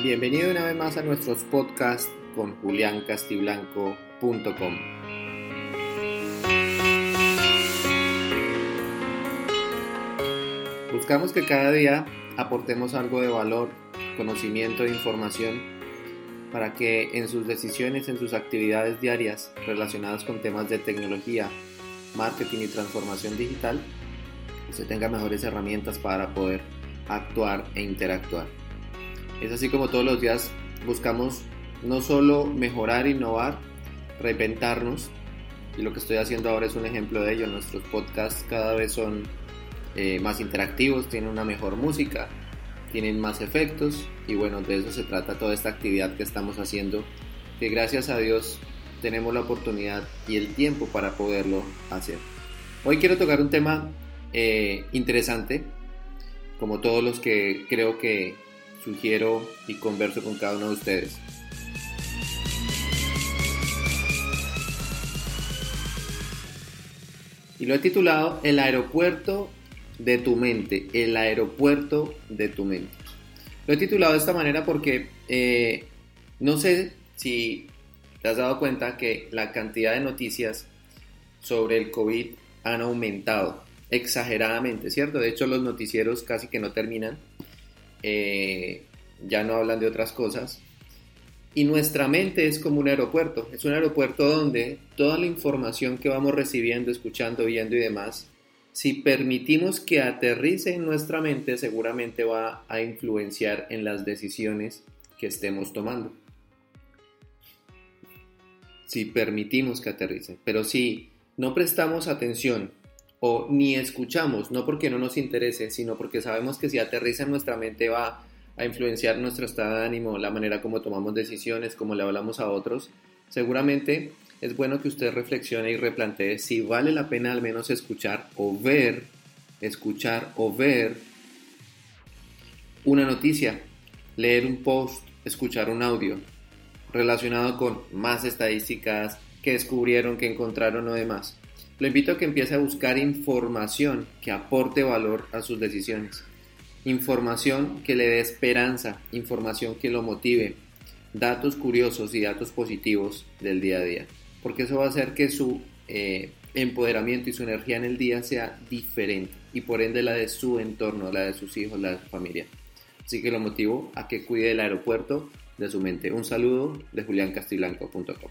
Bienvenido una vez más a nuestros podcasts con juliancastiblanco.com. Buscamos que cada día aportemos algo de valor, conocimiento e información para que en sus decisiones, en sus actividades diarias relacionadas con temas de tecnología, marketing y transformación digital, usted tenga mejores herramientas para poder actuar e interactuar. Es así como todos los días buscamos no solo mejorar, innovar, reinventarnos, y lo que estoy haciendo ahora es un ejemplo de ello. Nuestros podcasts cada vez son eh, más interactivos, tienen una mejor música, tienen más efectos, y bueno, de eso se trata toda esta actividad que estamos haciendo, que gracias a Dios tenemos la oportunidad y el tiempo para poderlo hacer. Hoy quiero tocar un tema eh, interesante, como todos los que creo que sugiero y converso con cada uno de ustedes. Y lo he titulado El aeropuerto de tu mente, el aeropuerto de tu mente. Lo he titulado de esta manera porque eh, no sé si te has dado cuenta que la cantidad de noticias sobre el COVID han aumentado exageradamente, ¿cierto? De hecho, los noticieros casi que no terminan, eh, ya no hablan de otras cosas. Y nuestra mente es como un aeropuerto, es un aeropuerto donde toda la información que vamos recibiendo, escuchando, viendo y demás, si permitimos que aterrice en nuestra mente, seguramente va a influenciar en las decisiones que estemos tomando. Si permitimos que aterrice. Pero si no prestamos atención o ni escuchamos, no porque no nos interese, sino porque sabemos que si aterriza en nuestra mente va a influenciar nuestro estado de ánimo, la manera como tomamos decisiones, como le hablamos a otros, seguramente es bueno que usted reflexione y replantee si vale la pena al menos escuchar o ver, escuchar o ver una noticia, leer un post, escuchar un audio relacionado con más estadísticas que descubrieron, que encontraron o demás. Lo invito a que empiece a buscar información que aporte valor a sus decisiones. Información que le dé esperanza, información que lo motive, datos curiosos y datos positivos del día a día. Porque eso va a hacer que su eh, empoderamiento y su energía en el día sea diferente y por ende la de su entorno, la de sus hijos, la de su familia. Así que lo motivo a que cuide el aeropuerto de su mente. Un saludo de juliancastiblanco.com.